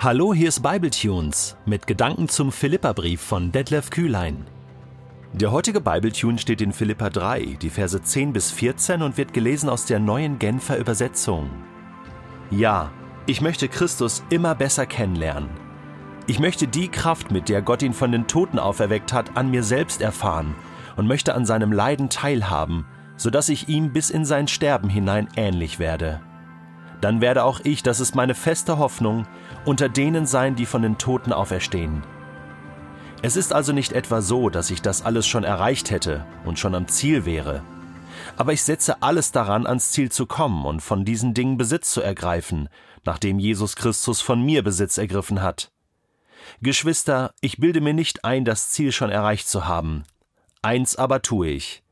Hallo, hier ist Bibletunes mit Gedanken zum Philipperbrief von Detlef Kühlein. Der heutige Bibletune steht in Philippa 3, die Verse 10 bis 14 und wird gelesen aus der neuen Genfer Übersetzung. Ja, ich möchte Christus immer besser kennenlernen. Ich möchte die Kraft, mit der Gott ihn von den Toten auferweckt hat, an mir selbst erfahren und möchte an seinem Leiden teilhaben, sodass ich ihm bis in sein Sterben hinein ähnlich werde. Dann werde auch ich, das ist meine feste Hoffnung, unter denen sein, die von den Toten auferstehen. Es ist also nicht etwa so, dass ich das alles schon erreicht hätte und schon am Ziel wäre. Aber ich setze alles daran, ans Ziel zu kommen und von diesen Dingen Besitz zu ergreifen, nachdem Jesus Christus von mir Besitz ergriffen hat. Geschwister, ich bilde mir nicht ein, das Ziel schon erreicht zu haben. Eins aber tue ich.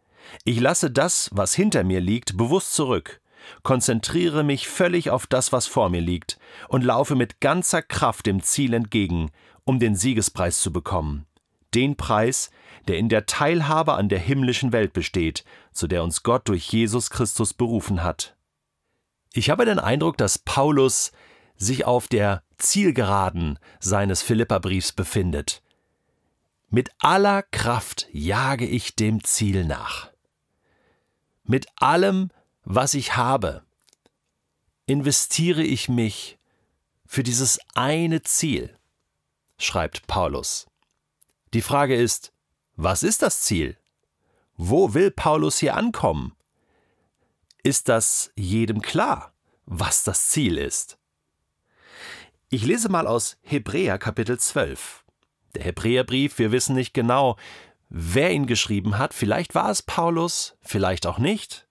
Ich lasse das, was hinter mir liegt, bewusst zurück, konzentriere mich völlig auf das, was vor mir liegt, und laufe mit ganzer Kraft dem Ziel entgegen, um den Siegespreis zu bekommen. Den Preis, der in der Teilhabe an der himmlischen Welt besteht, zu der uns Gott durch Jesus Christus berufen hat. Ich habe den Eindruck, dass Paulus sich auf der Zielgeraden seines Philipperbriefs befindet. Mit aller Kraft jage ich dem Ziel nach. Mit allem, was ich habe, investiere ich mich für dieses eine Ziel, schreibt Paulus. Die Frage ist, was ist das Ziel? Wo will Paulus hier ankommen? Ist das jedem klar, was das Ziel ist? Ich lese mal aus Hebräer Kapitel 12. Der Hebräerbrief, wir wissen nicht genau, wer ihn geschrieben hat, vielleicht war es Paulus, vielleicht auch nicht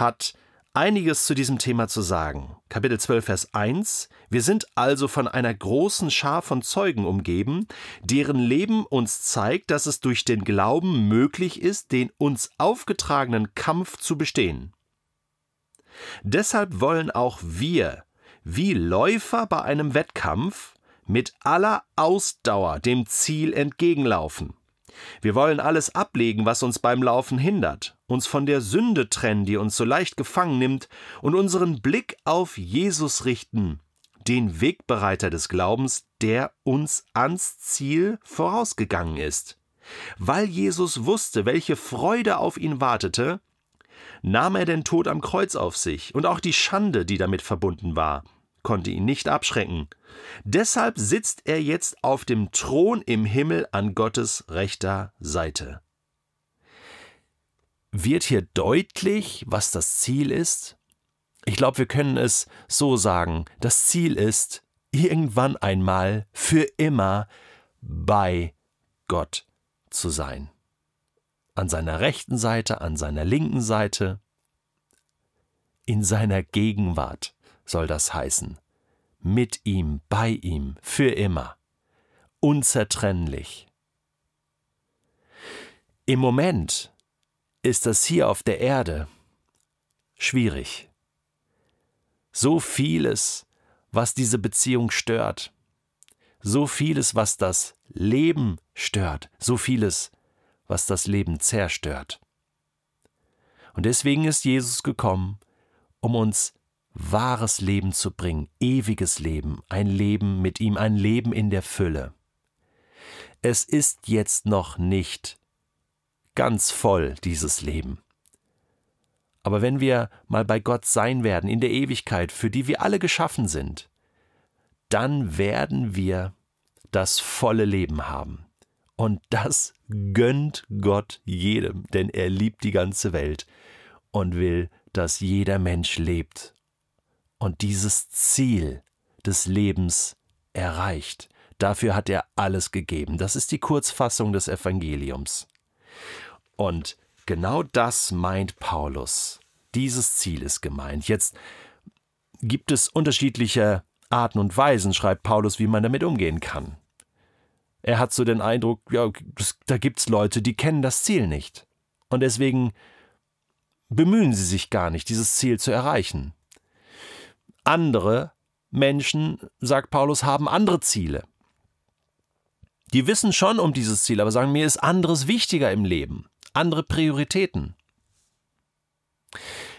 hat einiges zu diesem Thema zu sagen. Kapitel 12, Vers 1. Wir sind also von einer großen Schar von Zeugen umgeben, deren Leben uns zeigt, dass es durch den Glauben möglich ist, den uns aufgetragenen Kampf zu bestehen. Deshalb wollen auch wir, wie Läufer bei einem Wettkampf, mit aller Ausdauer dem Ziel entgegenlaufen. Wir wollen alles ablegen, was uns beim Laufen hindert, uns von der Sünde trennen, die uns so leicht gefangen nimmt, und unseren Blick auf Jesus richten, den Wegbereiter des Glaubens, der uns ans Ziel vorausgegangen ist. Weil Jesus wusste, welche Freude auf ihn wartete, nahm er den Tod am Kreuz auf sich und auch die Schande, die damit verbunden war, konnte ihn nicht abschrecken. Deshalb sitzt er jetzt auf dem Thron im Himmel an Gottes rechter Seite. Wird hier deutlich, was das Ziel ist? Ich glaube, wir können es so sagen. Das Ziel ist, irgendwann einmal für immer bei Gott zu sein. An seiner rechten Seite, an seiner linken Seite, in seiner Gegenwart soll das heißen. Mit ihm, bei ihm, für immer. Unzertrennlich. Im Moment ist das hier auf der Erde schwierig. So vieles, was diese Beziehung stört. So vieles, was das Leben stört. So vieles, was das Leben zerstört. Und deswegen ist Jesus gekommen, um uns wahres Leben zu bringen, ewiges Leben, ein Leben mit ihm, ein Leben in der Fülle. Es ist jetzt noch nicht ganz voll, dieses Leben. Aber wenn wir mal bei Gott sein werden, in der Ewigkeit, für die wir alle geschaffen sind, dann werden wir das volle Leben haben. Und das gönnt Gott jedem, denn er liebt die ganze Welt und will, dass jeder Mensch lebt und dieses Ziel des Lebens erreicht. Dafür hat er alles gegeben. Das ist die Kurzfassung des Evangeliums. Und genau das meint Paulus. Dieses Ziel ist gemeint. Jetzt gibt es unterschiedliche Arten und Weisen, schreibt Paulus, wie man damit umgehen kann. Er hat so den Eindruck, ja, da gibt es Leute, die kennen das Ziel nicht. Und deswegen bemühen sie sich gar nicht, dieses Ziel zu erreichen. Andere Menschen, sagt Paulus, haben andere Ziele. Die wissen schon um dieses Ziel, aber sagen, mir ist anderes wichtiger im Leben, andere Prioritäten.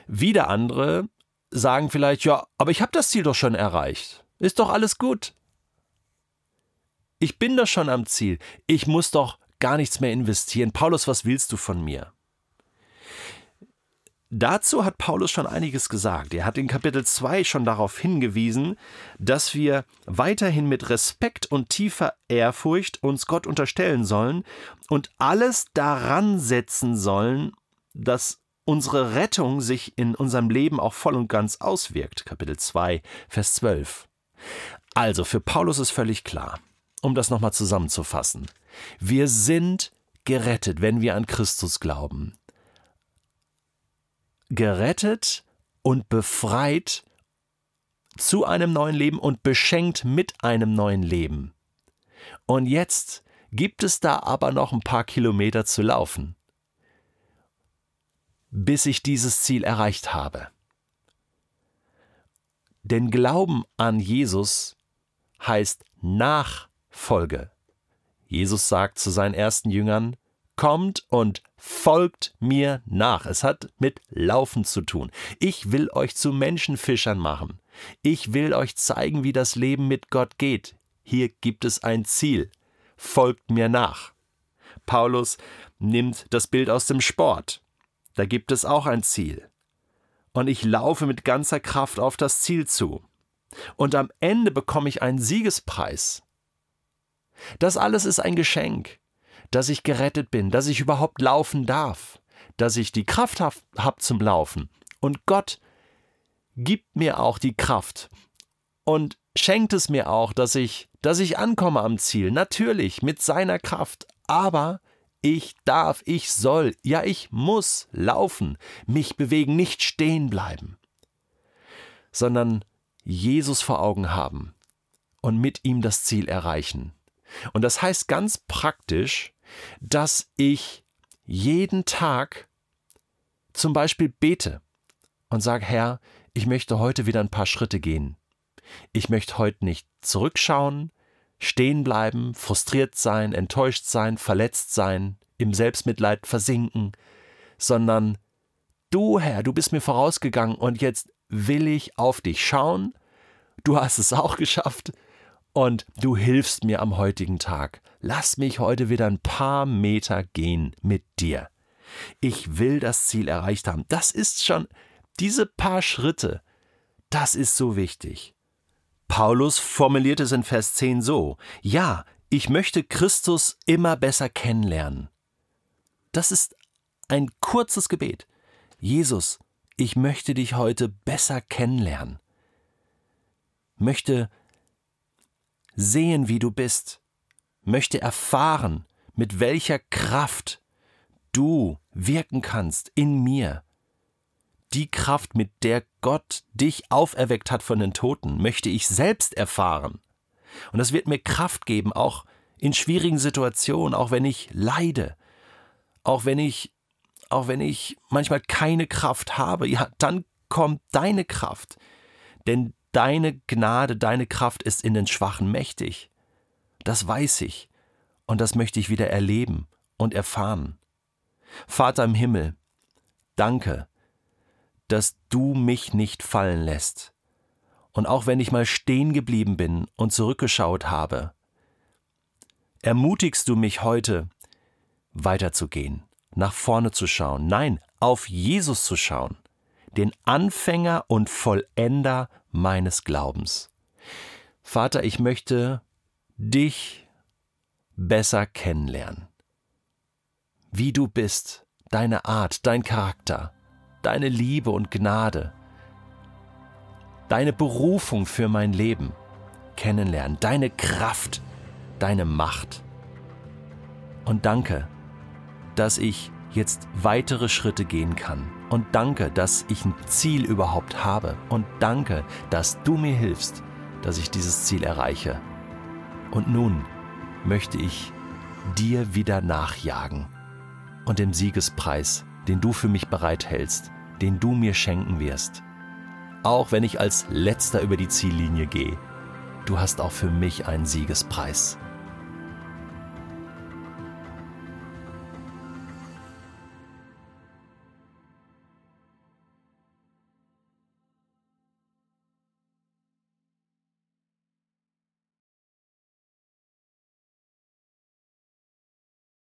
Wieder andere sagen vielleicht, ja, aber ich habe das Ziel doch schon erreicht. Ist doch alles gut. Ich bin doch schon am Ziel. Ich muss doch gar nichts mehr investieren. Paulus, was willst du von mir? Dazu hat Paulus schon einiges gesagt. Er hat in Kapitel 2 schon darauf hingewiesen, dass wir weiterhin mit Respekt und tiefer Ehrfurcht uns Gott unterstellen sollen und alles daran setzen sollen, dass unsere Rettung sich in unserem Leben auch voll und ganz auswirkt. Kapitel 2, Vers 12. Also, für Paulus ist völlig klar, um das nochmal zusammenzufassen. Wir sind gerettet, wenn wir an Christus glauben gerettet und befreit zu einem neuen Leben und beschenkt mit einem neuen Leben. Und jetzt gibt es da aber noch ein paar Kilometer zu laufen, bis ich dieses Ziel erreicht habe. Denn Glauben an Jesus heißt Nachfolge. Jesus sagt zu seinen ersten Jüngern, kommt und folgt mir nach. Es hat mit Laufen zu tun. Ich will euch zu Menschenfischern machen. Ich will euch zeigen, wie das Leben mit Gott geht. Hier gibt es ein Ziel. Folgt mir nach. Paulus nimmt das Bild aus dem Sport. Da gibt es auch ein Ziel. Und ich laufe mit ganzer Kraft auf das Ziel zu. Und am Ende bekomme ich einen Siegespreis. Das alles ist ein Geschenk dass ich gerettet bin, dass ich überhaupt laufen darf, dass ich die Kraft habe hab zum Laufen. Und Gott gibt mir auch die Kraft und schenkt es mir auch, dass ich, dass ich ankomme am Ziel. Natürlich mit seiner Kraft, aber ich darf, ich soll, ja ich muss laufen, mich bewegen, nicht stehen bleiben, sondern Jesus vor Augen haben und mit ihm das Ziel erreichen. Und das heißt ganz praktisch, dass ich jeden Tag zum Beispiel bete und sage, Herr, ich möchte heute wieder ein paar Schritte gehen. Ich möchte heute nicht zurückschauen, stehen bleiben, frustriert sein, enttäuscht sein, verletzt sein, im Selbstmitleid versinken, sondern du, Herr, du bist mir vorausgegangen und jetzt will ich auf dich schauen. Du hast es auch geschafft und du hilfst mir am heutigen Tag. Lass mich heute wieder ein paar Meter gehen mit dir. Ich will das Ziel erreicht haben. Das ist schon diese paar Schritte. Das ist so wichtig. Paulus formuliert es in Vers 10 so: Ja, ich möchte Christus immer besser kennenlernen. Das ist ein kurzes Gebet. Jesus, ich möchte dich heute besser kennenlernen. Möchte sehen, wie du bist, möchte erfahren, mit welcher Kraft du wirken kannst in mir. Die Kraft, mit der Gott dich auferweckt hat von den Toten, möchte ich selbst erfahren. Und das wird mir Kraft geben, auch in schwierigen Situationen, auch wenn ich leide, auch wenn ich, auch wenn ich manchmal keine Kraft habe, ja, dann kommt deine Kraft. Denn Deine Gnade, deine Kraft ist in den Schwachen mächtig. Das weiß ich und das möchte ich wieder erleben und erfahren. Vater im Himmel, danke, dass du mich nicht fallen lässt. Und auch wenn ich mal stehen geblieben bin und zurückgeschaut habe, ermutigst du mich heute, weiterzugehen, nach vorne zu schauen, nein, auf Jesus zu schauen, den Anfänger und Vollender meines Glaubens. Vater, ich möchte dich besser kennenlernen. Wie du bist, deine Art, dein Charakter, deine Liebe und Gnade, deine Berufung für mein Leben kennenlernen, deine Kraft, deine Macht. Und danke, dass ich jetzt weitere Schritte gehen kann. Und danke, dass ich ein Ziel überhaupt habe. Und danke, dass du mir hilfst, dass ich dieses Ziel erreiche. Und nun möchte ich dir wieder nachjagen und dem Siegespreis, den du für mich bereithältst, den du mir schenken wirst. Auch wenn ich als letzter über die Ziellinie gehe, du hast auch für mich einen Siegespreis.